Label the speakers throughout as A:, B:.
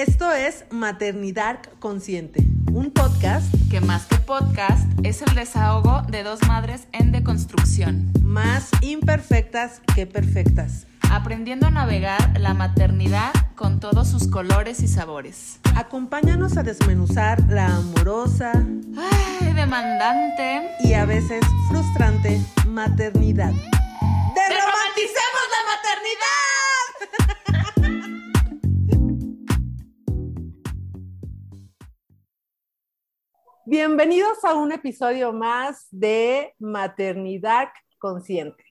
A: Esto es Maternidad Consciente, un podcast
B: que más que podcast es el desahogo de dos madres en deconstrucción,
A: más imperfectas que perfectas,
B: aprendiendo a navegar la maternidad con todos sus colores y sabores.
A: Acompáñanos a desmenuzar la amorosa,
B: ay, demandante
A: y a veces frustrante maternidad.
B: ¡Derromanticemos la
A: Bienvenidos a un episodio más de Maternidad Consciente.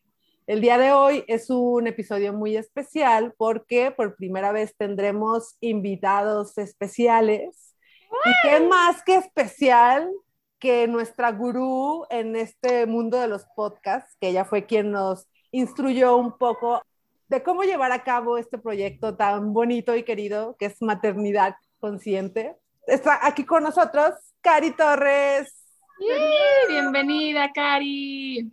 A: El día de hoy es un episodio muy especial porque por primera vez tendremos invitados especiales. ¿Y qué más que especial que nuestra gurú en este mundo de los podcasts, que ella fue quien nos instruyó un poco de cómo llevar a cabo este proyecto tan bonito y querido que es Maternidad Consciente. Está aquí con nosotros Cari Torres.
B: Bienvenida, Cari.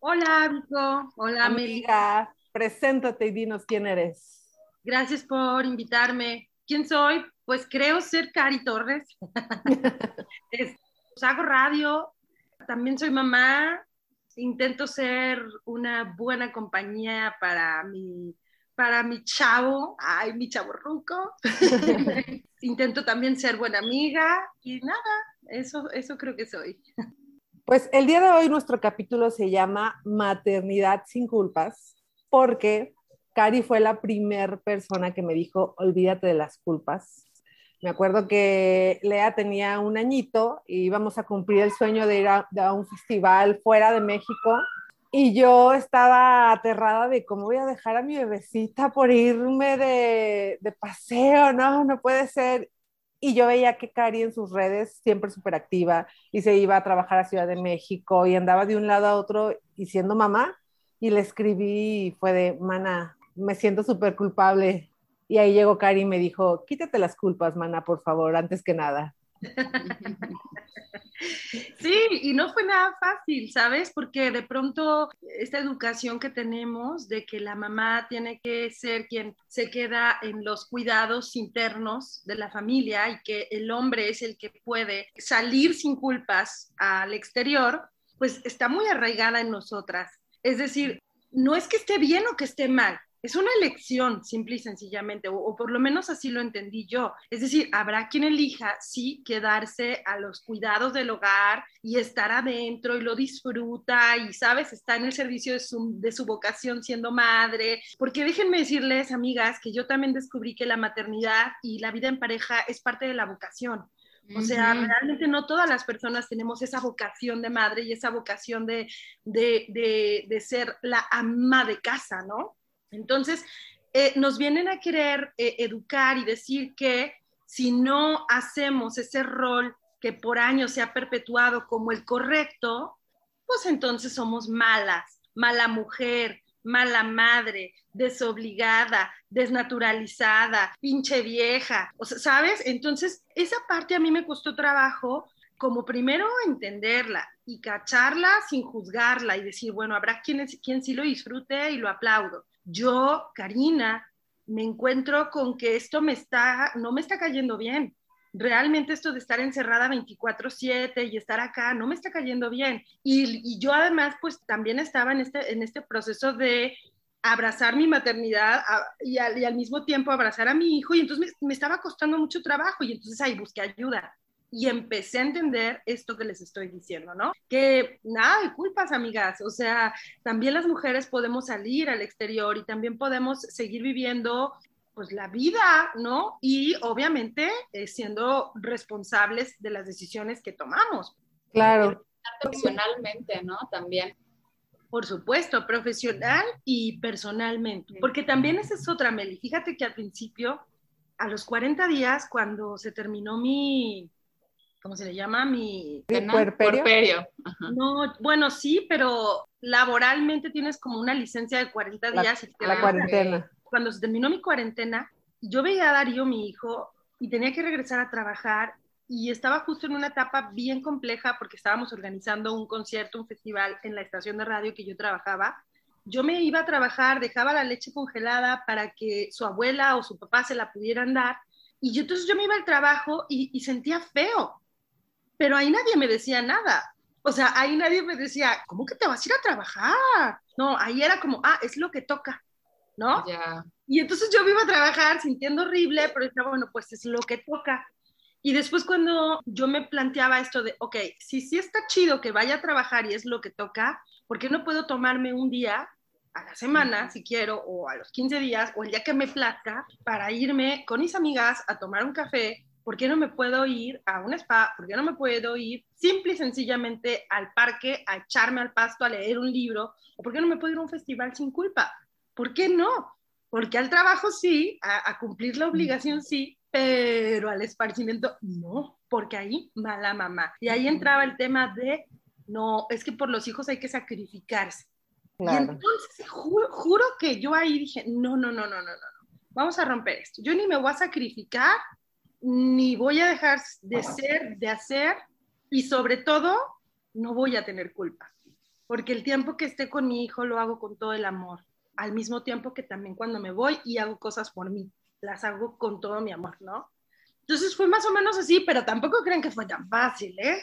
C: Hola, Vico. Hola,
A: Amiga, preséntate y dinos quién eres.
C: Gracias por invitarme. ¿Quién soy? Pues creo ser Cari Torres. es, pues, hago radio, también soy mamá, intento ser una buena compañía para mi, para mi chavo, ay, mi chavo ruco. intento también ser buena amiga y nada, eso, eso creo que soy.
A: Pues el día de hoy nuestro capítulo se llama Maternidad sin culpas, porque Cari fue la primer persona que me dijo, olvídate de las culpas. Me acuerdo que Lea tenía un añito y íbamos a cumplir el sueño de ir a, a un festival fuera de México y yo estaba aterrada de cómo voy a dejar a mi bebecita por irme de, de paseo, no, no puede ser. Y yo veía que Cari en sus redes, siempre súper activa, y se iba a trabajar a Ciudad de México y andaba de un lado a otro y siendo mamá. Y le escribí y fue de, mana, me siento súper culpable. Y ahí llegó Cari y me dijo, quítate las culpas, mana, por favor, antes que nada.
C: Sí, y no fue nada fácil, ¿sabes? Porque de pronto esta educación que tenemos de que la mamá tiene que ser quien se queda en los cuidados internos de la familia y que el hombre es el que puede salir sin culpas al exterior, pues está muy arraigada en nosotras. Es decir, no es que esté bien o que esté mal, es una elección, simple y sencillamente, o, o, por lo menos así lo entendí yo. Es decir, habrá quien elija, sí, quedarse a los cuidados del hogar y estar adentro y lo disfruta y, sabes, está en el servicio de su, de su vocación siendo madre. Porque déjenme decirles, amigas, que yo también descubrí que la maternidad y la vida en pareja es parte de la vocación. O sea, uh -huh. realmente no todas las personas tenemos esa vocación de madre y esa vocación de, de, de, de ser la ama de casa, ¿no? Entonces, eh, nos vienen a querer eh, educar y decir que si no hacemos ese rol que por años se ha perpetuado como el correcto, pues entonces somos malas, mala mujer, mala madre, desobligada, desnaturalizada, pinche vieja, ¿sabes? Entonces, esa parte a mí me costó trabajo como primero entenderla y cacharla sin juzgarla y decir, bueno, habrá quien, quien sí lo disfrute y lo aplaudo yo, Karina, me encuentro con que esto me está, no me está cayendo bien. Realmente esto de estar encerrada 24/7 y estar acá no me está cayendo bien. Y, yo además pues también estaba en este, en este proceso de abrazar mi maternidad y, al, y, al, mismo tiempo abrazar a mi hijo y entonces me, me estaba costando mucho trabajo y entonces ahí busqué ayuda y empecé a entender esto que les estoy diciendo, ¿no? Que nada de culpas, amigas, o sea, también las mujeres podemos salir al exterior y también podemos seguir viviendo pues la vida, ¿no? Y obviamente eh, siendo responsables de las decisiones que tomamos.
A: Claro.
B: Profesionalmente, ¿no? También.
C: Por supuesto, profesional y personalmente. Porque también esa es otra, Meli. Fíjate que al principio, a los 40 días, cuando se terminó mi, ¿cómo se le llama? Mi
B: puerperio.
C: No, bueno, sí, pero laboralmente tienes como una licencia de 40 días.
A: La, y te la cuarentena.
C: Cuando se terminó mi cuarentena, yo veía a Darío, mi hijo, y tenía que regresar a trabajar y estaba justo en una etapa bien compleja porque estábamos organizando un concierto, un festival en la estación de radio que yo trabajaba. Yo me iba a trabajar, dejaba la leche congelada para que su abuela o su papá se la pudieran dar Y yo, entonces yo me iba al trabajo y, y sentía feo, pero ahí nadie me decía nada. O sea, ahí nadie me decía, ¿cómo que te vas a ir a trabajar? No, ahí era como, ah, es lo que toca, ¿no?
B: Ya.
C: Y entonces yo me iba a trabajar sintiendo horrible, pero estaba, bueno, pues es lo que toca. Y después cuando yo me planteaba esto de, ok, si sí está chido que vaya a trabajar y es lo que toca, ¿por qué no puedo tomarme un día a la semana, si quiero, o a los 15 días, o el día que me plazca, para irme con mis amigas a tomar un café? ¿Por qué no me puedo ir a un spa? ¿Por qué no me puedo ir simple y sencillamente al parque a echarme al pasto a leer un libro? ¿O por qué no me puedo ir a un festival sin culpa? ¿Por qué no? Porque al trabajo sí, a, a cumplir la obligación sí, pero al esparcimiento no, porque ahí mala mamá. Y ahí entraba el tema de, no, es que por los hijos hay que sacrificarse. Y entonces juro, juro que yo ahí dije, no, no, no, no, no, no, no, vamos a romper esto. Yo ni me voy a sacrificar, ni voy a dejar de ser, de hacer, y sobre todo, no voy a tener culpa, porque el tiempo que esté con mi hijo lo hago con todo el amor, al mismo tiempo que también cuando me voy y hago cosas por mí, las hago con todo mi amor, ¿no? Entonces fue más o menos así, pero tampoco crean que fue tan fácil, ¿eh?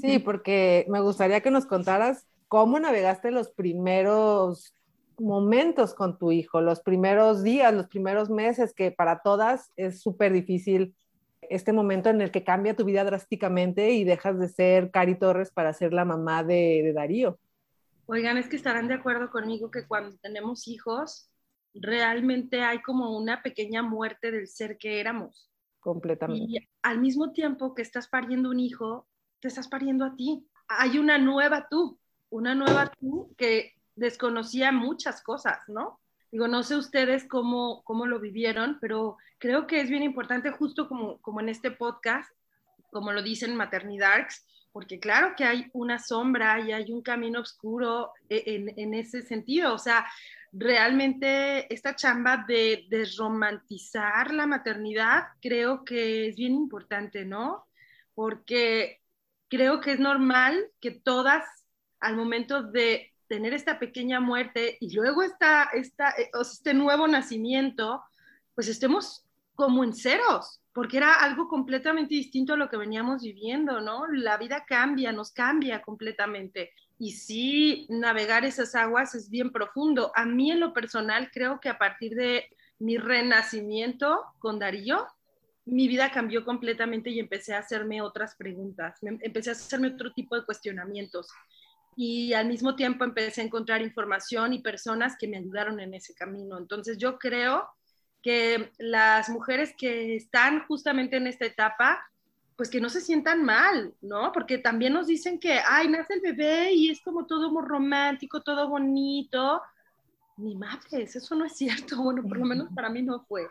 A: Sí, porque me gustaría que nos contaras cómo navegaste los primeros momentos con tu hijo, los primeros días, los primeros meses, que para todas es súper difícil este momento en el que cambia tu vida drásticamente y dejas de ser Cari Torres para ser la mamá de, de Darío.
C: Oigan, es que estarán de acuerdo conmigo que cuando tenemos hijos, realmente hay como una pequeña muerte del ser que éramos.
A: Completamente.
C: Y al mismo tiempo que estás pariendo un hijo, te estás pariendo a ti. Hay una nueva tú, una nueva tú que desconocía muchas cosas, ¿no? Digo, no sé ustedes cómo, cómo lo vivieron, pero creo que es bien importante, justo como, como en este podcast, como lo dicen Maternidarks, porque claro que hay una sombra y hay un camino oscuro e, en, en ese sentido. O sea, realmente esta chamba de desromantizar la maternidad creo que es bien importante, ¿no? Porque creo que es normal que todas al momento de tener esta pequeña muerte y luego esta, esta, sea, este nuevo nacimiento, pues estemos como en ceros, porque era algo completamente distinto a lo que veníamos viviendo, ¿no? La vida cambia, nos cambia completamente. Y sí, navegar esas aguas es bien profundo. A mí en lo personal creo que a partir de mi renacimiento con Darío, mi vida cambió completamente y empecé a hacerme otras preguntas, me- empecé a hacerme otro tipo de cuestionamientos y al mismo tiempo empecé a encontrar información y personas que me ayudaron en ese camino. Entonces yo creo que las mujeres que están justamente en esta etapa, pues que no se sientan mal, ¿no? Porque también nos dicen que, ay, nace el bebé y es como todo muy romántico, todo bonito. Ni madres, eso no es cierto. Bueno, por lo menos para mí no fue.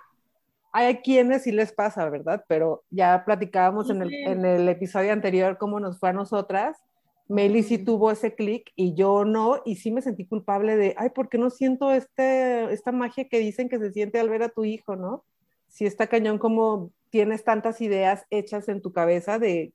A: Hay quienes sí les pasa, ¿verdad? Pero ya platicábamos en el,
C: Sí.
A: en el episodio anterior cómo nos fue a nosotras. Meli sí tuvo ese clic y yo no, y sí me sentí culpable de, ay, ¿por qué no siento este, esta magia que dicen que se siente al ver a tu hijo, no? Si está cañón como tienes tantas ideas hechas en tu cabeza de,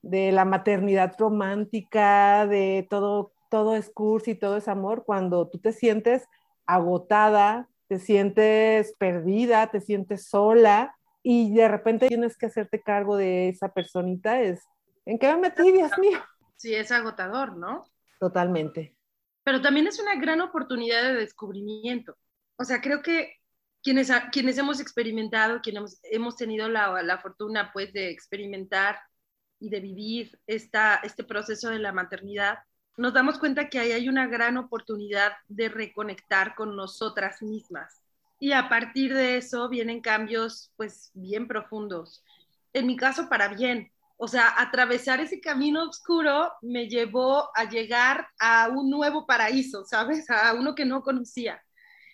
A: de la maternidad romántica, de todo, todo es cursi, todo es amor, cuando tú te sientes agotada, te sientes perdida, te sientes sola y de repente tienes que hacerte cargo de esa personita, es, ¿en qué me metí, Dios mío?
C: Sí, es agotador, ¿no?
A: Totalmente.
C: Pero también es una gran oportunidad de descubrimiento. O sea, creo que quienes, quienes hemos experimentado, quienes hemos, hemos tenido la, la fortuna pues de experimentar y de vivir esta, este proceso de la maternidad, nos damos cuenta que ahí hay una gran oportunidad de reconectar con nosotras mismas. Y a partir de eso vienen cambios pues bien profundos. En mi caso, para bien. O sea, atravesar ese camino oscuro me llevó a llegar a un nuevo paraíso, ¿sabes? A uno que no conocía.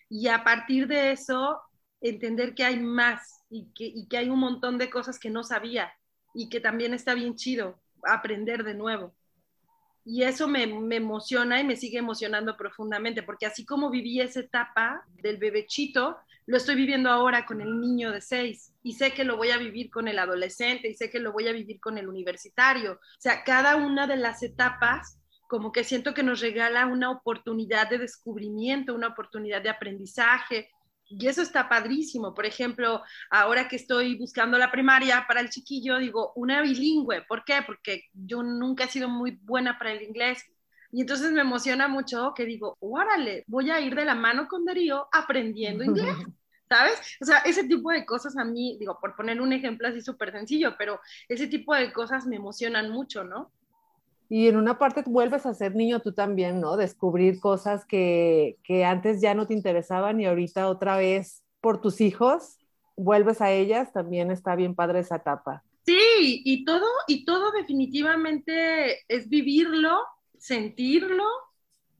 C: Y a partir de eso, entender que hay más y que, y que hay un montón de cosas que no sabía y que también está bien chido aprender de nuevo. Y eso me, me, emociona y me sigue emocionando profundamente, porque así como viví esa etapa del bebechito, lo estoy viviendo ahora con el niño de seis y sé que lo voy a vivir con el adolescente y sé que lo voy a vivir con el universitario. O sea, cada una de las etapas como que siento que nos regala una oportunidad de descubrimiento, una oportunidad de aprendizaje Y eso está padrísimo. Por ejemplo, ahora que estoy buscando la primaria para el chiquillo, digo, una bilingüe. ¿Por qué? Porque yo nunca he sido muy buena para el inglés. Y entonces me emociona mucho que digo, órale, voy a ir de la mano con Darío aprendiendo inglés. ¿Sabes? O sea, ese tipo de cosas a mí, digo, por poner un ejemplo así súper sencillo, pero ese tipo de cosas me emocionan mucho, ¿no?
A: Y en una parte vuelves a ser niño tú también, ¿no? Descubrir cosas que, que antes ya no te interesaban y ahorita otra vez por tus hijos vuelves a ellas, también está bien padre esa etapa.
C: Sí, y todo, y todo definitivamente es vivirlo, sentirlo,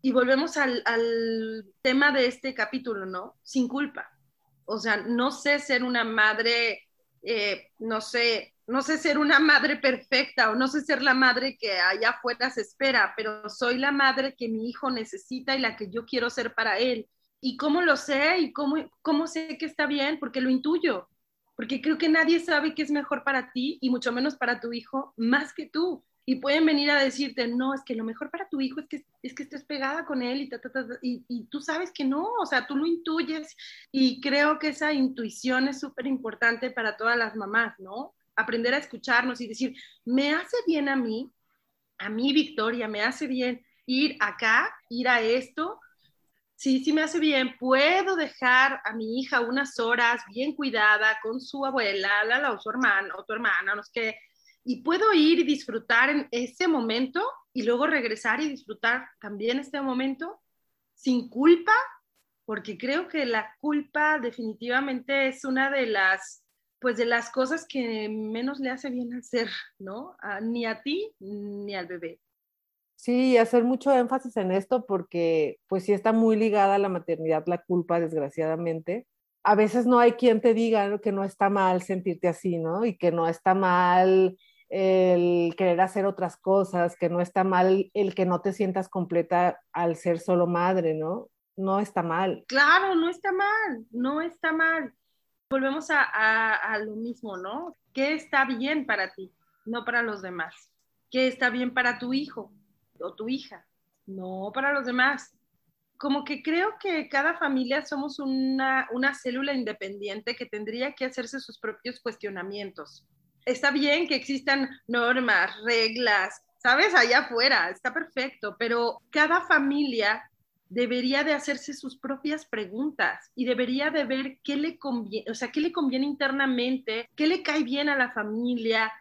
C: y volvemos al, al tema de este capítulo, ¿no? Sin culpa. O sea, no sé ser una madre, eh, no sé, no sé ser una madre perfecta o no sé ser la madre que allá afuera se espera, pero soy la madre que mi hijo necesita y la que yo quiero ser para él. ¿Y cómo lo sé? ¿Y cómo, cómo sé que está bien? Porque lo intuyo. Porque creo que nadie sabe qué es mejor para ti y mucho menos para tu hijo más que tú y pueden venir a decirte, no, es que lo mejor para tu hijo es que, es que estés pegada con él y, y, tú sabes que no, o sea, tú lo intuyes y creo que esa intuición es súper importante para todas las mamás, ¿no? Aprender a escucharnos y decir, me hace bien a mí, a mí Victoria, me hace bien ir acá, ir a esto, sí, sí me hace bien, puedo dejar a mi hija unas horas bien cuidada con su abuela, la, la, o su hermana, o tu hermana, no sé qué, y puedo ir y disfrutar en ese momento y luego regresar y disfrutar también este momento sin culpa, porque creo que la culpa definitivamente es una de las pues de las cosas que menos le hace bien hacer, ¿no? ni a ti ni al bebé.
A: Sí, hacer mucho énfasis en esto porque pues sí está muy ligada a la maternidad la culpa, desgraciadamente. A veces no hay quien te diga que no está mal sentirte así, ¿no? Y que no está mal el querer hacer otras cosas, que no está mal el que no te sientas completa al ser solo madre, ¿no? No está mal.
C: Claro, no está mal, no está mal. Volvemos a, a, lo mismo, ¿no? ¿Qué está bien para ti, no para los demás? ¿Qué está bien para tu hijo o tu hija? No para los demás. Como que creo que cada familia somos una, una célula independiente que tendría que hacerse sus propios cuestionamientos está bien que existan normas, reglas, ¿sabes? Allá afuera, está perfecto, pero cada familia debería de hacerse sus propias preguntas y debería de ver qué le conviene, o sea, qué le conviene internamente, qué le cae bien a la familia.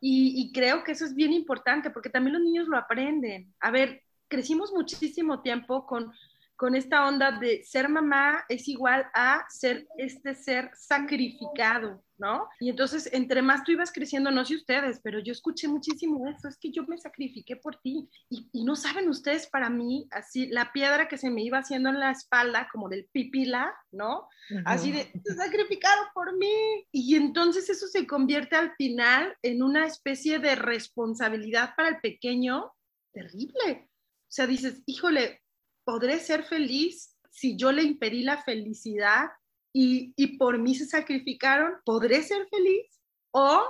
C: Y, y creo que eso es bien importante porque también los niños lo aprenden. A ver, crecimos muchísimo tiempo con con esta onda de ser mamá es igual a ser este ser sacrificado, ¿no? Y entonces, entre más tú ibas creciendo, no sé ustedes, pero yo escuché muchísimo eso, es que yo me sacrifiqué por ti. Y, no saben ustedes, para mí, así, la piedra que se me iba haciendo en la espalda, como del pipila, ¿no? Así de, sacrificado por mí. Y entonces eso se convierte al final en una especie de responsabilidad para el pequeño terrible. O sea, dices, híjole, podré ser feliz si yo le impedí la felicidad y, y por mí se sacrificaron, podré ser feliz o,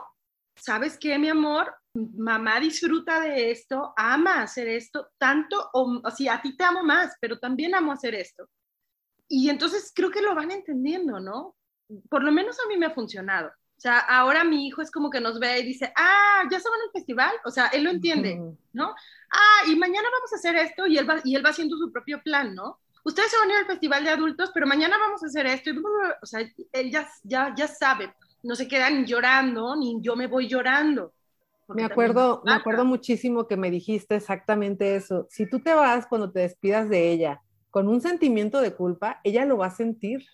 C: ¿sabes qué, mi amor? Mamá disfruta de esto, ama hacer esto, tanto, o, o sea, a ti te amo más, pero también amo hacer esto. Y entonces creo que lo van entendiendo, ¿no? Por lo menos a mí me ha funcionado. O sea, ahora mi hijo es como que nos ve y dice, ah, ya se van al festival. O sea, él lo entiende, ¿no? Ah, y mañana vamos a hacer esto y él va, y él va haciendo su propio plan, ¿no? Ustedes se van a ir al festival de adultos, pero mañana vamos a hacer esto. o sea, él ya, ya, ya sabe, no se quedan llorando, ni yo me voy llorando.
A: Me acuerdo, me acuerdo muchísimo que me dijiste exactamente eso. Si tú te vas cuando te despidas de ella con un sentimiento de culpa, ella lo va a sentir.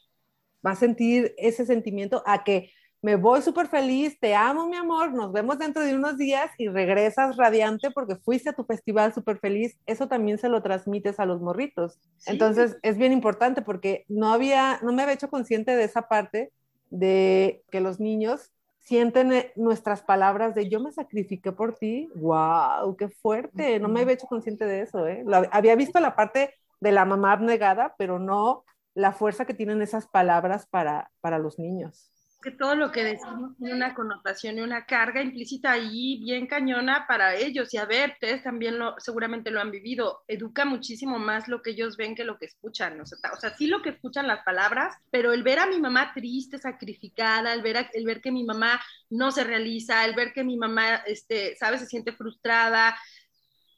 A: Va a sentir ese sentimiento a que me voy súper feliz, te amo mi amor, nos vemos dentro de unos días y regresas radiante porque fuiste a tu festival súper feliz, eso también se lo transmites a los morritos. Entonces es bien importante porque no había, no me había hecho consciente de esa parte de que los niños sienten eh, nuestras palabras de yo me sacrifiqué por ti, wow, qué fuerte, no me había hecho consciente de eso, ¿eh? había visto la parte de la mamá abnegada, pero no la fuerza que tienen esas palabras para, para los niños.
C: Que todo lo que decimos tiene una connotación y una carga implícita ahí bien cañona para ellos. Y a ver, ustedes también lo, seguramente lo han vivido. Educa muchísimo más lo que ellos ven que lo que escuchan. O sea, o sea, sí lo que escuchan las palabras, pero el ver a mi mamá triste, sacrificada, el ver, el ver que mi mamá no se realiza, el ver que mi mamá, este, ¿sabes?, se siente frustrada.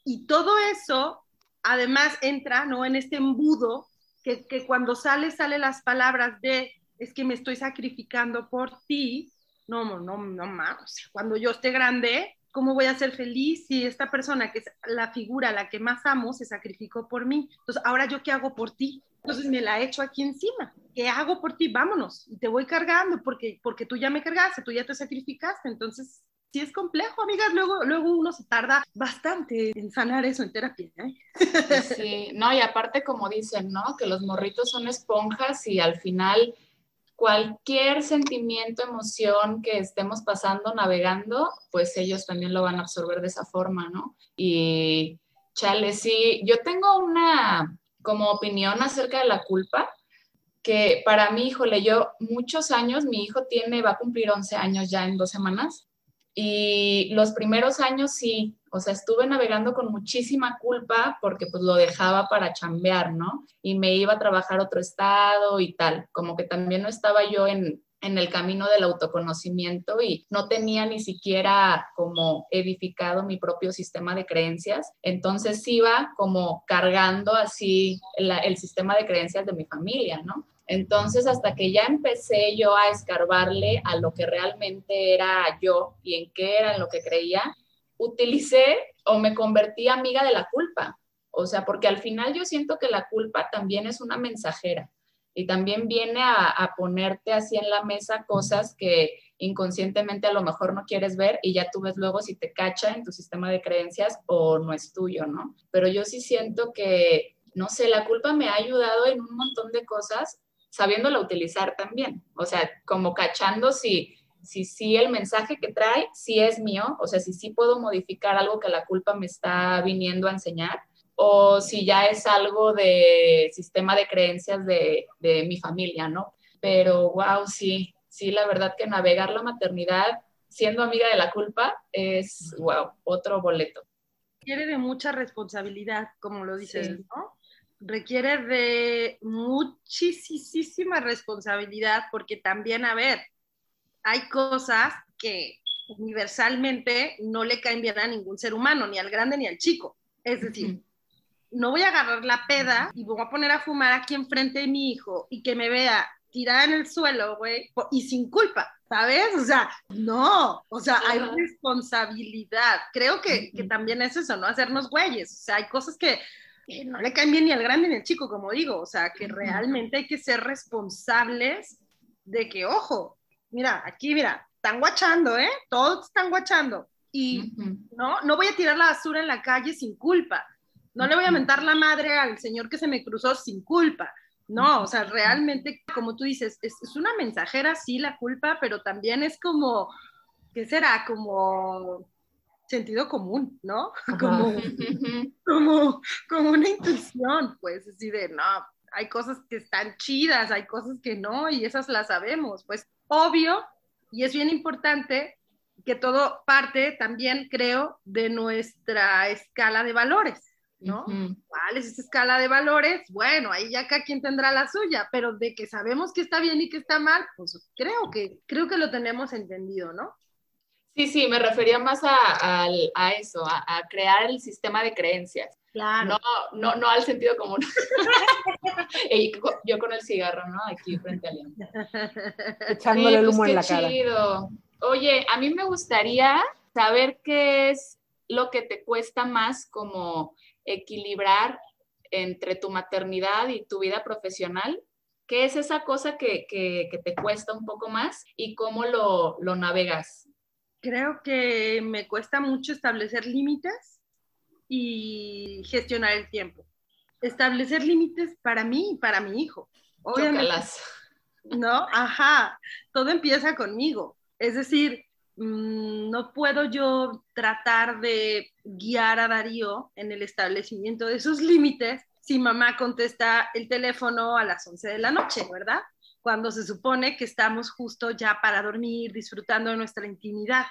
C: Y todo eso, además, entra, ¿no?, en este embudo que, que cuando sale, sale las palabras de es que me estoy sacrificando por ti. No, no, no, no, cuando yo esté grande, ¿cómo voy a ser feliz si esta persona que es la figura, la que más amo, se sacrificó por mí? Entonces, ahora yo qué hago por ti? Entonces me la echo aquí encima. ¿Qué hago por ti? Vámonos. Y te voy cargando porque, porque tú ya me cargaste, tú ya te sacrificaste. Entonces, sí es complejo, amigas. Luego, luego uno se tarda bastante en sanar eso en terapia. ¿eh?
D: Sí, no, y aparte como dicen, ¿no? Que los morritos son esponjas y al final cualquier sentimiento, emoción que estemos pasando, navegando, pues ellos también lo van a absorber de esa forma, ¿no? Y chale, sí, yo tengo una como opinión acerca de la culpa, que para mí, híjole, yo muchos años, mi hijo tiene, va a cumplir 11 años ya en dos semanas, y los primeros años sí, o sea, estuve navegando con muchísima culpa porque pues lo dejaba para chambear, ¿no? Y me iba a trabajar otro estado y tal, como que también no estaba yo en, en el camino del autoconocimiento y no tenía ni siquiera como edificado mi propio sistema de creencias. Entonces iba como cargando así el sistema de creencias de mi familia, ¿no? Entonces, hasta que ya empecé yo a escarbarle a lo que realmente era yo y en qué era en lo que creía, utilicé o me convertí amiga de la culpa. O sea, porque al final yo siento que la culpa también es una mensajera y también viene a, ponerte así en la mesa cosas que inconscientemente a lo mejor no quieres ver y ya tú ves luego si te cacha en tu sistema de creencias o no es tuyo, ¿no? Pero yo sí siento que, no sé, la culpa me ha ayudado en un montón de cosas sabiéndola utilizar también, o sea, como cachando si, si, si el mensaje que trae, si es mío, o sea, si sí puedo modificar algo que la culpa me está viniendo a enseñar, o si ya es algo de sistema de creencias de, de mi familia, ¿no? Pero, wow, sí, sí, la verdad que navegar la maternidad siendo amiga de la culpa es, wow, otro boleto.
C: Quiere de mucha responsabilidad, como lo dices, ¿no? Requiere de muchísima responsabilidad porque también, a ver, hay cosas que universalmente no le caen bien a ningún ser humano, ni al grande ni al chico. Es decir, no voy a agarrar la peda y voy a poner a fumar aquí enfrente de mi hijo y que me vea tirada en el suelo, güey, y sin culpa, ¿sabes? O sea, no, o sea, hay responsabilidad. Creo que, que también es eso, ¿no? Hacernos güeyes. O sea, hay cosas que no le caen bien ni al grande ni al chico, como digo, o sea, que realmente hay que ser responsables de que, ojo, mira, aquí, mira, están guachando, ¿eh? Todos están guachando. Y no, no voy a tirar la basura en la calle sin culpa. No le voy a mentar la madre al señor que se me cruzó sin culpa. No, o sea, realmente, como tú dices, es, es una mensajera, sí, la culpa, pero también es como, ¿qué será? Como sentido común, ¿no? Como, como, como una intuición, pues, así de, no, hay cosas que están chidas, hay cosas que no, y esas las sabemos, pues, obvio, y es bien importante que todo parte también, creo, de nuestra escala de valores, ¿no? ¿Cuál es esa escala de valores? Bueno, ahí ya cada quien tendrá la suya, pero de que sabemos que está bien y que está mal, pues creo que, creo que lo tenemos entendido, ¿no?
D: Sí, sí, me refería más a, eso, a, crear el sistema de creencias.
C: Claro.
D: No, no, no al sentido común. yo con el cigarro, ¿no? Aquí frente a León.
A: Echándole el pues humo en la cara.
D: Chido. Oye, a mí me gustaría saber qué es lo que te cuesta más como equilibrar entre tu maternidad y tu vida profesional. ¿Qué es esa cosa que, te cuesta un poco más y cómo lo, lo navegas?
C: Creo que me cuesta mucho establecer límites y gestionar el tiempo. Establecer límites para mí y para mi hijo.
D: Obviamente.
C: ¿No? Ajá. Todo empieza conmigo. Es decir, mm, no puedo yo tratar de guiar a Darío en el establecimiento de sus límites si mamá contesta el teléfono a las 11 de la noche, ¿verdad? Cuando se supone que estamos justo ya para dormir, disfrutando de nuestra intimidad.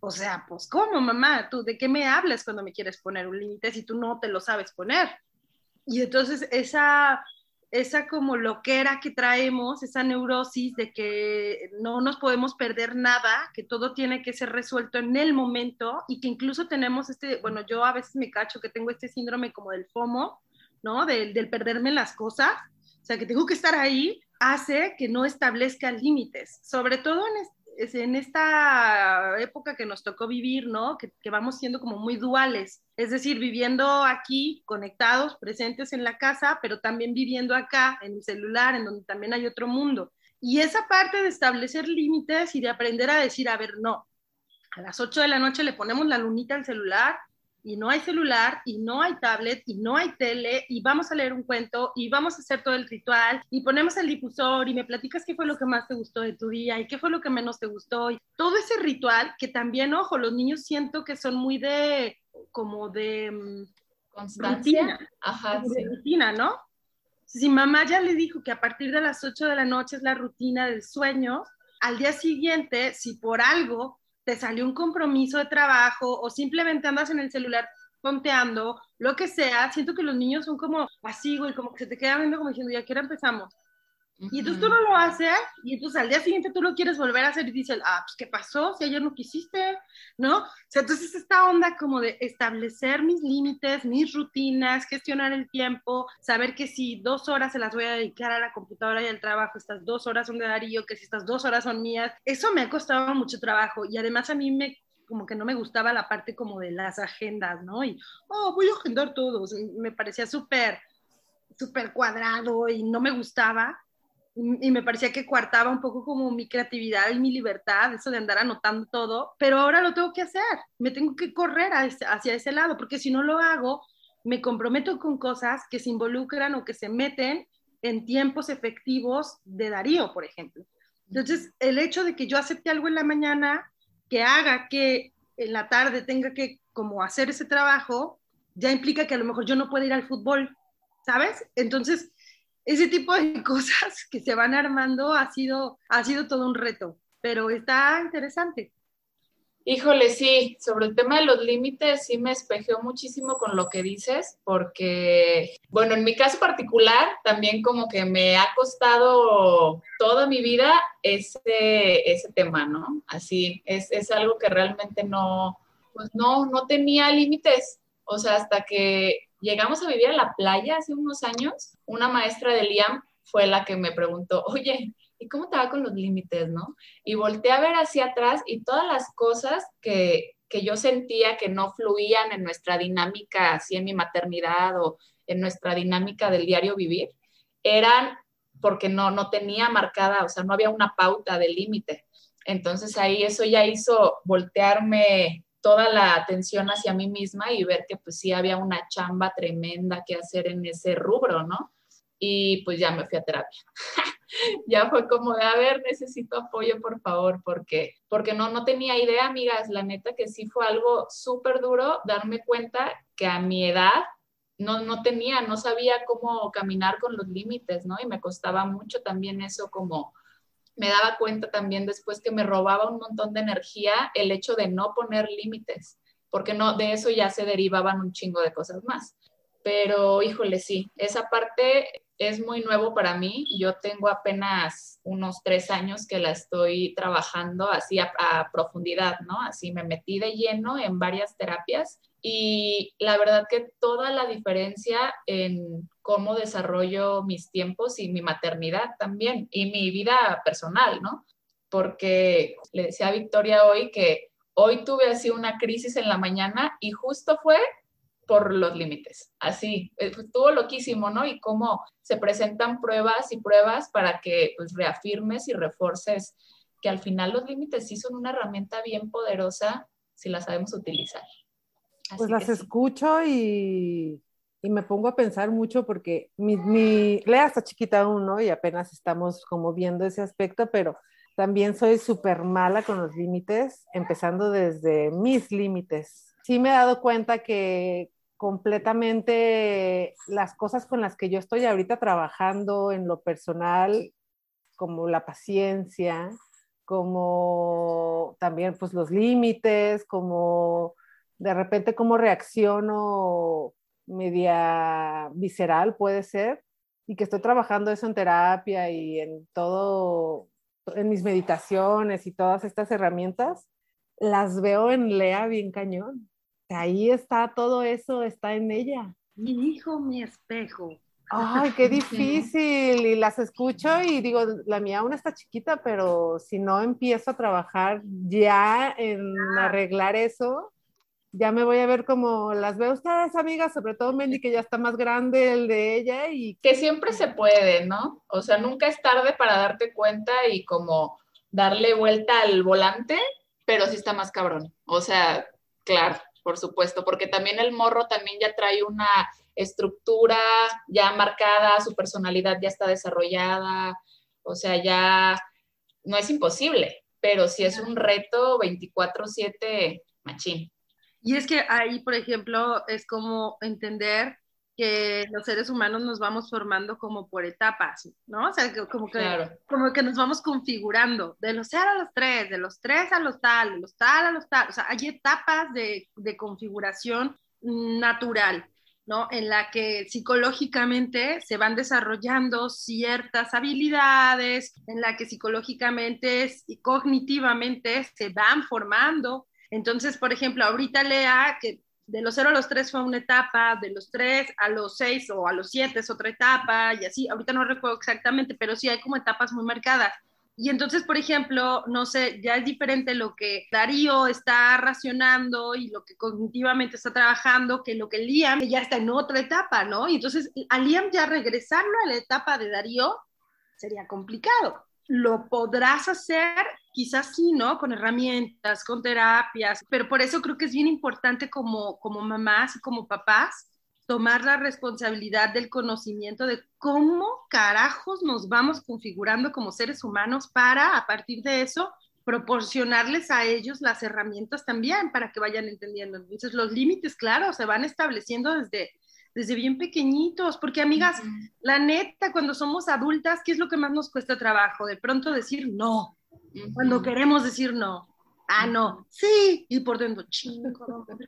C: O sea, pues ¿cómo, mamá? ¿Tú de qué me hablas cuando me quieres poner un límite si tú no te lo sabes poner? Y entonces esa esa como loquera que traemos, esa neurosis de que no nos podemos perder nada, que todo tiene que ser resuelto en el momento y que incluso tenemos este, bueno, yo a veces me cacho que tengo este síndrome como del FOMO, ¿no? Del, del perderme las cosas, o sea, que tengo que estar ahí, hace que no establezca límites, sobre todo en, esta época que nos tocó vivir, ¿no? Que, que, vamos siendo como muy duales, es decir, viviendo aquí, conectados, presentes en la casa, pero también viviendo acá, en el celular, en donde también hay otro mundo. Y esa parte de establecer límites y de aprender a decir, a ver, no, a las 8 de la noche le ponemos la lunita al celular y no hay celular y no hay tablet y no hay tele y vamos a leer un cuento y vamos a hacer todo el ritual y ponemos el difusor y me platicas qué fue lo que más te gustó de tu día y qué fue lo que menos te gustó y todo ese ritual que también, ojo, los niños siento que son muy de, como de...
D: Mm, Constancia.
C: Rutina, Ajá, de rutina, ¿no? Si mamá ya le dijo que a partir de las 8 de la noche es la rutina del sueño, al día siguiente, si por algo te salió un compromiso de trabajo o simplemente andas en el celular ponteando, lo que sea, siento que los niños son como así, güey, como que se te quedan viendo como diciendo, ya que empezamos. Y entonces tú no lo haces, y entonces al día siguiente tú lo quieres volver a hacer y dices, ah, pues ¿qué pasó? Si ayer no quisiste, ¿no? O sea, entonces esta onda como de establecer mis límites, mis rutinas, gestionar el tiempo, saber que si dos horas se las voy a dedicar a la computadora y al trabajo, estas dos horas son de Darío, que si estas dos horas son mías, eso me ha costado mucho trabajo y además a mí me como que no me gustaba la parte como de las agendas, ¿no? Y, oh, voy a agendar todo, me parecía súper, súper cuadrado y no me gustaba y me parecía que coartaba un poco como mi creatividad y mi libertad, eso de andar anotando todo, pero ahora lo tengo que hacer, me tengo que correr hacia ese lado, porque si no lo hago, me comprometo con cosas que se involucran o que se meten en tiempos efectivos de Darío, por ejemplo. Entonces, el hecho de que yo acepte algo en la mañana, que haga que en la tarde tenga que como hacer ese trabajo, ya implica que a lo mejor yo no puedo ir al fútbol, ¿sabes? Entonces, ese tipo de cosas que se van armando ha sido, ha sido todo un reto, pero está interesante.
D: Híjole, sí, sobre el tema de los límites sí me espejeó muchísimo con lo que dices, porque, bueno, en mi caso particular, también como que me ha costado toda mi vida ese, ese tema, ¿no? Así, es, es algo que realmente no, pues no, no tenía límites, o sea, hasta que llegamos a vivir a la playa hace unos años, una maestra de Liam fue la que me preguntó, oye, ¿y cómo te va con los límites, no? Y volteé a ver hacia atrás y todas las cosas que, que yo sentía que no fluían en nuestra dinámica, así en mi maternidad o en nuestra dinámica del diario vivir, eran porque no, no tenía marcada, o sea, no había una pauta de límite. Entonces ahí eso ya hizo voltearme toda la atención hacia mí misma y ver que pues sí había una chamba tremenda que hacer en ese rubro, ¿no? Y pues ya me fui a terapia. ya fue como de, a ver, necesito apoyo, por favor, porque, porque no, no tenía idea, amigas, la neta que sí fue algo súper duro darme cuenta que a mi edad no, no tenía, no sabía cómo caminar con los límites, ¿no? Y me costaba mucho también eso como me daba cuenta también después que me robaba un montón de energía el hecho de no poner límites, porque no, de eso ya se derivaban un chingo de cosas más. Pero híjole, sí, esa parte es muy nuevo para mí. Yo tengo apenas unos tres años que la estoy trabajando así a, profundidad, ¿no? Así me metí de lleno en varias terapias y la verdad que toda la diferencia en cómo desarrollo mis tiempos y mi maternidad también y mi vida personal, ¿no? Porque le decía a Victoria hoy que hoy tuve así una crisis en la mañana y justo fue por los límites. Así, eh, estuvo loquísimo, ¿no? Y cómo se presentan pruebas y pruebas para que pues reafirmes y refuerces que al final los límites sí son una herramienta bien poderosa si la sabemos utilizar
A: pues las escucho y, y, me pongo a pensar mucho porque mi, mi, Lea está chiquita aún, ¿no? Y apenas estamos como viendo ese aspecto, pero también soy súper mala con los límites, empezando desde mis límites. Sí me he dado cuenta que completamente las cosas con las que yo estoy ahorita trabajando en lo personal como la paciencia, como también pues los límites, como de repente cómo reacciono media visceral puede ser, y que estoy trabajando eso en terapia y en todo, en mis meditaciones y todas estas herramientas, las veo en Lea bien cañón. Ahí está todo eso, está en ella.
C: Mi hijo, mi espejo.
A: Ay, qué difícil. Y las escucho y digo, la mía aún está chiquita, pero si no empiezo a trabajar ya en arreglar eso, ya me voy a ver como las veo ustedes, amigas, sobre todo Mendy, que ya está más grande el de ella y...
D: Que siempre se puede, ¿no? O sea, nunca es tarde para darte cuenta y como darle vuelta al volante, pero sí está más cabrón. O sea, claro, por supuesto, porque también el morro también ya trae una estructura ya marcada, su personalidad ya está desarrollada, o sea, ya no es imposible, pero sí es un reto 24/7 machín.
C: Y es que ahí, por ejemplo, es como entender que los seres humanos nos vamos formando como por etapas, ¿no? O sea, como que, como que nos vamos configurando de los 0 a los 3, de los 3 a los tal, de los tal a los tal. O sea, hay etapas de, de configuración natural, ¿no? En la que psicológicamente se van desarrollando ciertas habilidades, en la que psicológicamente y cognitivamente se van formando entonces, por ejemplo, ahorita Lea, que de los 0 a los 3 fue una etapa, de los 3 a los 6 o a los 7 es otra etapa, y así, ahorita no recuerdo exactamente, pero sí hay como etapas muy marcadas. Y entonces, por ejemplo, no sé, ya es diferente lo que Darío está racionando y lo que cognitivamente está trabajando que lo que Liam ya está en otra etapa, ¿no? Y entonces, a Liam ya regresarlo a la etapa de Darío sería complicado lo podrás hacer, quizás sí, ¿no? Con herramientas, con terapias, pero por eso creo que es bien importante como, como mamás y como papás tomar la responsabilidad del conocimiento de cómo carajos nos vamos configurando como seres humanos para, a partir de eso, proporcionarles a ellos las herramientas también para que vayan entendiendo. Entonces, los límites, claro, se van estableciendo desde, desde bien pequeñitos, porque amigas, la neta, cuando somos adultas, ¿qué es lo que más nos cuesta trabajo? De pronto decir no, cuando queremos decir no ah, no, sí, y por dentro, chingo,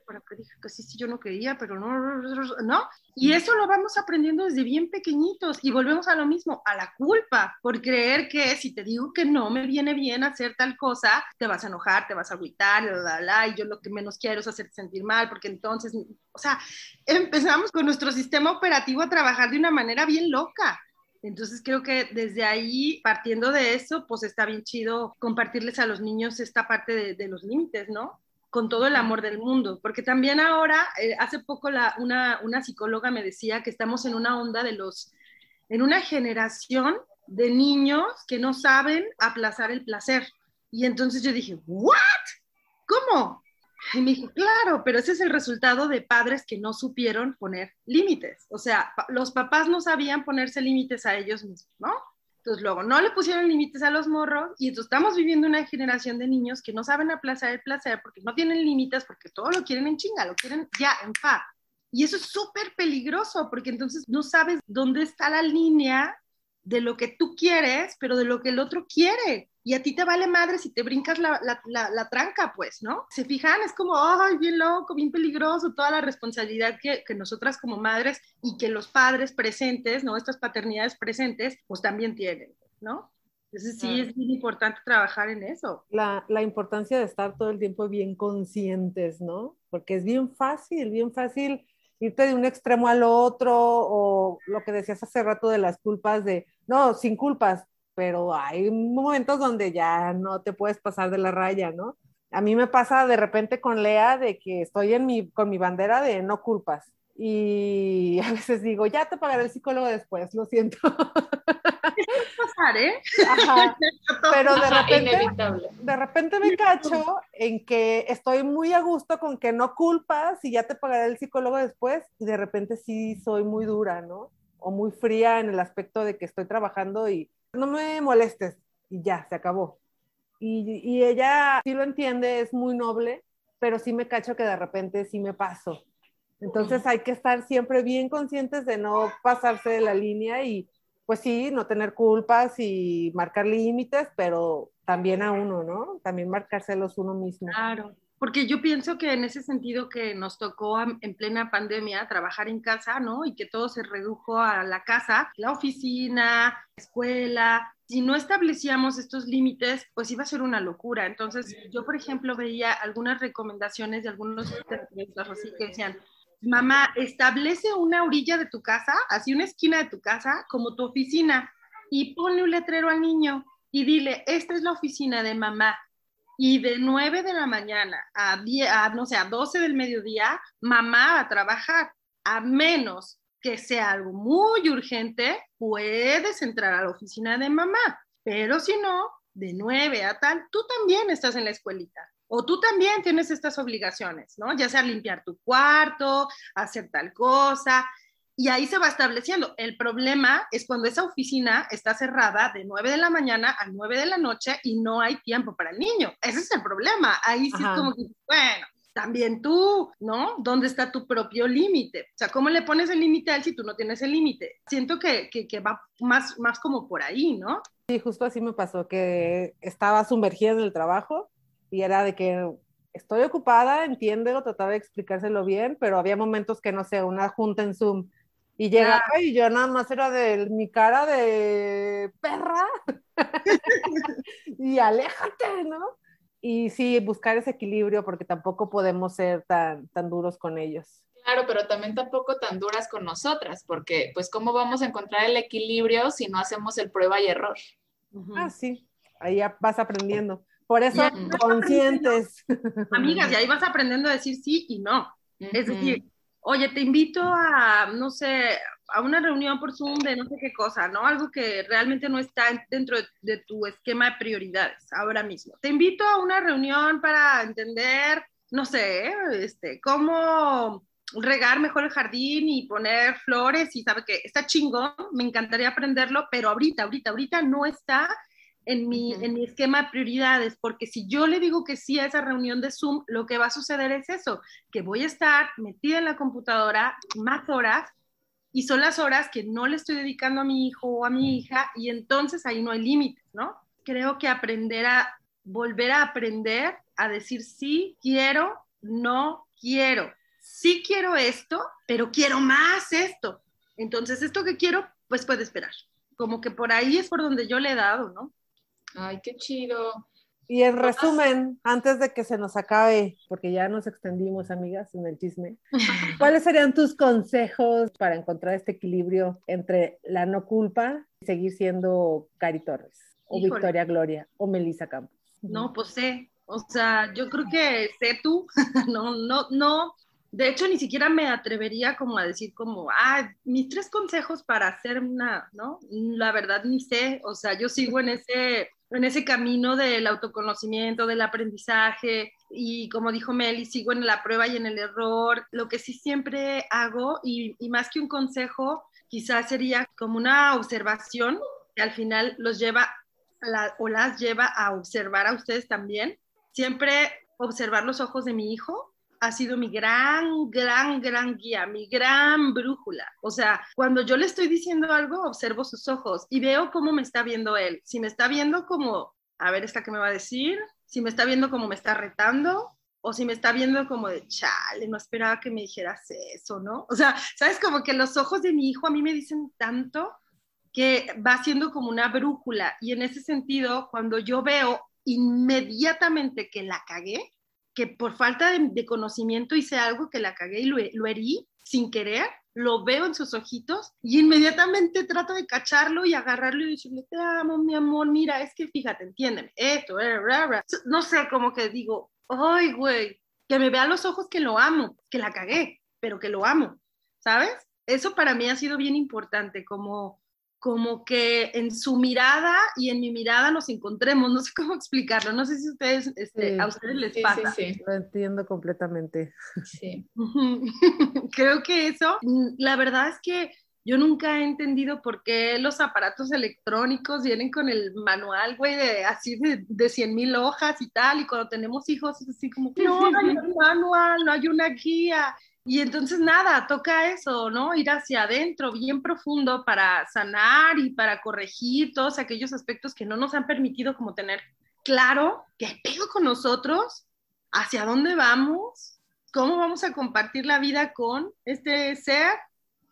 C: para que dije que sí, sí, yo no quería, pero no, no, y eso lo vamos aprendiendo desde bien pequeñitos y volvemos a lo mismo, a la culpa, por creer que si te digo que no me viene bien hacer tal cosa, te vas a enojar, te vas a agüitar, y yo lo que menos quiero es hacerte sentir mal, porque entonces, o sea, empezamos con nuestro sistema operativo a trabajar de una manera bien loca. Entonces creo que desde ahí, partiendo de eso, pues está bien chido compartirles a los niños esta parte de, los límites, ¿no? Con todo el amor del mundo, porque también ahora, eh, hace poco la, una, una psicóloga me decía que estamos en una onda de los, en una generación de niños que no saben aplazar el placer. Y entonces yo dije, ¿what? ¿Cómo? Y me dijo, claro, pero ese es el resultado de padres que no supieron poner límites. O sea, los papás no sabían ponerse límites a ellos mismos, ¿no? Entonces luego no le pusieron límites a los morros y entonces estamos viviendo una generación de niños que no saben aplazar el placer porque no tienen límites, porque todo lo quieren en chinga, lo quieren ya, en paz. Y eso es súper peligroso porque entonces no sabes dónde está la línea de lo que tú quieres, pero de lo que el otro quiere y a ti te vale madre si te brincas la, la, la, tranca, pues, ¿no? Se fijan, es como, ay, bien loco, bien peligroso, toda la responsabilidad que, que, nosotras como madres y que los padres presentes, ¿no? Estas paternidades presentes, pues también tienen, ¿no? Entonces sí es bien importante trabajar en eso.
A: La, la importancia de estar todo el tiempo bien conscientes, ¿no? Porque es bien fácil, bien fácil irte de un extremo al otro o lo que decías hace rato de las culpas de, no, sin culpas, pero hay momentos donde ya no te puedes pasar de la raya, ¿no? A mí me pasa de repente con Lea de que estoy en mi, con mi bandera de no culpas y a veces digo, ya te pagaré el psicólogo después, lo siento.
C: pasar, ¿eh?
A: Pero de repente, de repente me cacho en que estoy muy a gusto con que no culpas y ya te pagaré el psicólogo después y de repente sí soy muy dura, ¿no? O muy fría en el aspecto de que estoy trabajando y no me molestes y ya, se acabó. Y, ella sí lo entiende, es muy noble, pero sí me cacho que de repente sí me paso. Entonces hay que estar siempre bien conscientes de no pasarse de la línea y pues sí, no tener culpas y marcar límites, pero también a uno, ¿no? También marcárselos uno mismo.
C: Claro, porque yo pienso que en ese sentido que nos tocó en plena pandemia trabajar en casa, ¿no? Y que todo se redujo a la casa, la oficina, la escuela. Si no establecíamos estos límites, pues iba a ser una locura. Entonces, yo, por ejemplo, veía algunas recomendaciones de algunos que decían, mamá, establece una orilla de tu casa, así una esquina de tu casa, como tu oficina, y ponle un letrero al niño y dile, esta es la oficina de mamá. Y de 9 de la mañana a, 10, no sé, a 12 del mediodía, mamá va a trabajar, a menos que sea algo muy urgente, puedes entrar a la oficina de mamá, pero si no, de 9 a tal, tú también estás en la escuelita. O tú también tienes estas obligaciones, ¿no? Ya sea limpiar tu cuarto, hacer tal cosa, y ahí se va estableciendo. El problema es cuando esa oficina está cerrada de 9 de la mañana a 9 de la noche y no hay tiempo para el niño. Ese es el problema. Ahí sí es como que, bueno, también tú, ¿no? ¿Dónde está tu propio límite? O sea, ¿cómo le pones el límite a él si tú no tienes el límite? Siento que, que, que, va más, más como por ahí, ¿no?
A: Sí, justo así me pasó, que estaba sumergida en el trabajo y era de que estoy ocupada, entiéndelo, trataba de explicárselo bien, pero había momentos que, no sé, una junta en Zoom y llegaba y yo nada más era de mi cara de perra y aléjate, ¿no? Y sí, buscar ese equilibrio porque tampoco podemos ser tan, tan duros con ellos.
D: Claro, pero también tampoco tan duras con nosotras, porque pues cómo vamos a encontrar el equilibrio si no hacemos el prueba y error.
A: Ah, sí, ahí ya vas aprendiendo. Por eso, conscientes.
C: Amigas, y ahí vas aprendiendo a decir sí y no. Es decir, oye, te invito a, no sé, a una reunión por Zoom de no sé qué cosa, ¿no? Algo que realmente no está dentro de, tu esquema de prioridades ahora mismo. Te invito a una reunión para entender, no sé, este, cómo regar mejor el jardín y poner flores y sabe que está chingón, me encantaría aprenderlo, pero ahorita, ahorita, ahorita no está en mi, en mi esquema de prioridades, porque si yo le digo que sí a esa reunión de Zoom, lo que va a suceder es eso, que voy a estar metida en la computadora más horas y son las horas que no le estoy dedicando a mi hijo o a mi hija y entonces ahí no hay límites, ¿no? Creo que aprender a, volver a aprender a decir sí quiero, no quiero, sí quiero esto, pero quiero más esto. Entonces esto que quiero, pues puede esperar. Como que por ahí es por donde yo le he dado, ¿no?
D: Ay, qué chido.
A: Y en resumen, antes de que se nos acabe, porque ya nos extendimos, amigas, en el chisme, ¿cuáles serían tus consejos para encontrar este equilibrio entre la no culpa y seguir siendo Cari Torres, o Victoria Gloria, o Melissa Campos?
C: No, pues sé, o sea, yo creo que sé tú, no, no, no, de hecho, ni siquiera me atrevería como a decir como, ah, mis tres consejos para hacer una, ¿no? La verdad ni sé, o sea, yo sigo en ese en ese camino del autoconocimiento, del aprendizaje y como dijo Meli, sigo en la prueba y en el error. Lo que sí siempre hago y, más que un consejo, quizás sería como una observación que al final los lleva o las lleva a observar a ustedes también. Siempre observar los ojos de mi hijo ha sido mi gran, gran, gran guía, mi gran brújula. O sea, cuando yo le estoy diciendo algo, observo sus ojos y veo cómo me está viendo él. Si me está viendo como, a ver, ¿esta qué me va a decir? Si me está viendo como me está retando, o si me está viendo como de, chale, no esperaba que me dijeras eso, ¿no? O sea, sabes, como que los ojos de mi hijo a mí me dicen tanto que va siendo como una brújula. Y en ese sentido, cuando yo veo inmediatamente que la cagué, que por falta de, conocimiento hice algo que la cagué y lo, herí sin querer, lo veo en sus ojitos y inmediatamente trato de cacharlo y agarrarlo y decirle, te amo, mi amor, mira, es que fíjate, entiéndeme, esto, no sé, como que digo, ay, güey, que me vea los ojos que lo amo, que la cagué, pero que lo amo, ¿sabes? Eso para mí ha sido bien importante, como como que en su mirada y en mi mirada nos encontremos, no sé cómo explicarlo, no sé si ustedes, este, a ustedes les pasa.
A: Sí, sí, Lo entiendo completamente.
D: Sí.
C: Creo que eso, la verdad es que yo nunca he entendido por qué los aparatos electrónicos vienen con el manual, güey, de así de, de 100 mil hojas y tal, y cuando tenemos hijos es así como, no, no hay un manual, no hay una guía. Y entonces nada, toca eso, ¿no? Ir hacia adentro, bien profundo para sanar y para corregir todos aquellos aspectos que no nos han permitido como tener claro qué pedo con nosotros, hacia dónde vamos, cómo vamos a compartir la vida con este ser.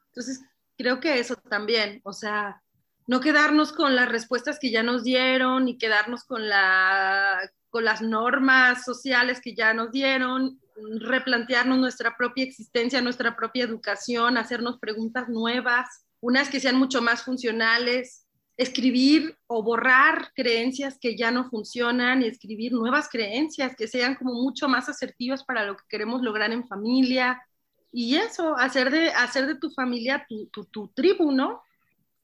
C: Entonces, creo que eso también, o sea, no quedarnos con las respuestas que ya nos dieron y quedarnos con, la, con las normas sociales que ya nos dieron, replantearnos nuestra propia existencia, nuestra propia educación, hacernos preguntas nuevas, unas que sean mucho más funcionales, escribir o borrar creencias que ya no funcionan y escribir nuevas creencias que sean como mucho más asertivas para lo que queremos lograr en familia. Y eso, hacer de, hacer de tu familia tu, tu, tu tribu, ¿no?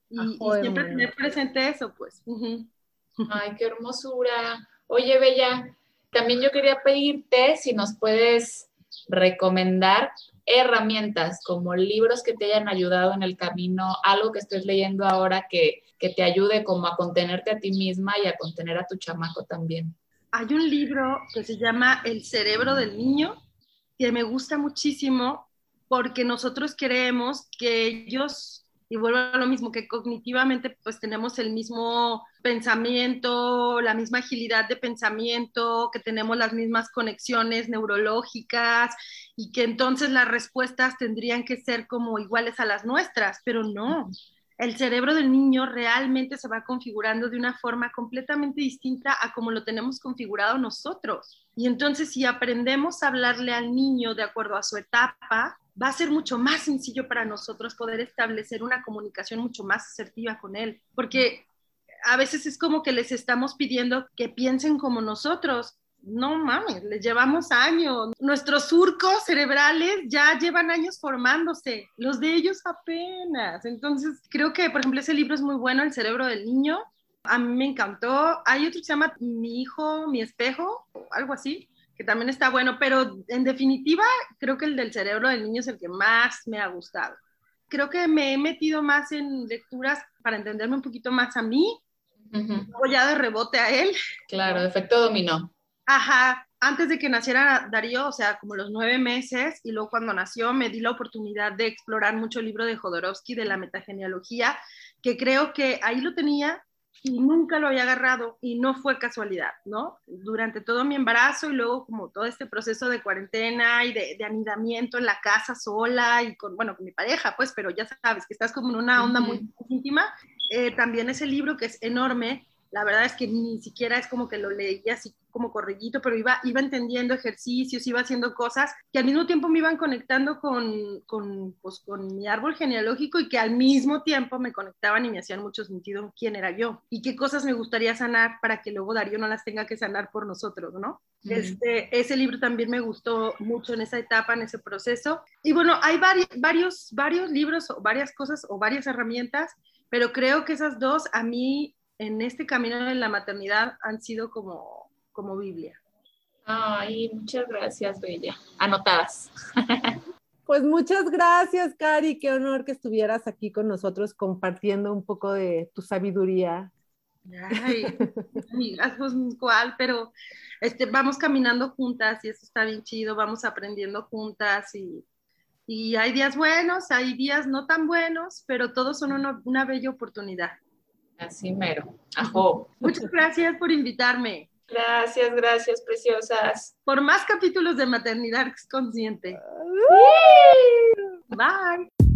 C: Y, siempre tener presente eso, pues.
D: Ay, qué hermosura. Oye, Bella, también yo quería pedirte si nos puedes recomendar herramientas como libros que te hayan ayudado en el camino, algo que estés leyendo ahora que, que te ayude como a contenerte a ti misma y a contener a tu chamaco también.
C: Hay un libro que se llama El cerebro del niño que me gusta muchísimo porque nosotros creemos que ellos y vuelvo a lo mismo, que cognitivamente pues tenemos el mismo pensamiento, la misma agilidad de pensamiento, que tenemos las mismas conexiones neurológicas y que entonces las respuestas tendrían que ser como iguales a las nuestras, pero no. El cerebro del niño realmente se va configurando de una forma completamente distinta a como lo tenemos configurado nosotros. Y entonces si aprendemos a hablarle al niño de acuerdo a su etapa, va a ser mucho más sencillo para nosotros poder establecer una comunicación mucho más asertiva con él, porque a veces es como que les estamos pidiendo que piensen como nosotros. No mames, les llevamos años. Nuestros surcos cerebrales ya llevan años formándose, los de ellos apenas. Entonces, creo que, por ejemplo, ese libro es muy bueno, El cerebro del niño. A mí me encantó. Hay otro que se llama Mi hijo, mi espejo, algo así que también está bueno, pero en definitiva creo que el del cerebro del niño es el que más me ha gustado. Creo que me he metido más en lecturas para entenderme un poquito más a mí, o ya de rebote a él.
D: Claro, efecto dominó.
C: Ajá, antes de que naciera Darío, o sea, como los nueve meses, y luego cuando nació me di la oportunidad de explorar mucho el libro de Jodorowsky de la metagenealogía, que creo que ahí lo tenía, y nunca lo había agarrado y no fue casualidad, ¿no? Durante todo mi embarazo y luego como todo este proceso de cuarentena y de, anidamiento en la casa sola y con, bueno, con mi pareja, pues, pero ya sabes que estás como en una onda muy íntima. Eh, también ese libro que es enorme, la verdad es que ni siquiera es como que lo leía así como correllito, pero iba, iba entendiendo ejercicios, iba haciendo cosas que al mismo tiempo me iban conectando con, con, pues, con mi árbol genealógico y que al mismo tiempo me conectaban y me hacían mucho sentido quién era yo y qué cosas me gustaría sanar para que luego Darío no las tenga que sanar por nosotros, ¿no? Este, ese libro también me gustó mucho en esa etapa, en ese proceso. Y bueno, hay varios, varios libros o varias cosas o varias herramientas, pero creo que esas dos a mí en este camino de la maternidad han sido como, como Biblia.
D: Ay, muchas gracias, Bella. Anotadas.
A: Pues muchas gracias, Cari. Qué honor que estuvieras aquí con nosotros compartiendo un poco de tu sabiduría.
C: Ay, amigas, pues cuál, pero este, vamos caminando juntas y eso está bien chido, vamos aprendiendo juntas y, y hay días buenos, hay días no tan buenos, pero todos son una, una bella oportunidad.
D: Así mero. Ajo.
C: Muchas gracias por invitarme.
D: Gracias, gracias, preciosas.
C: Por más capítulos de Maternidad Consciente. Bye.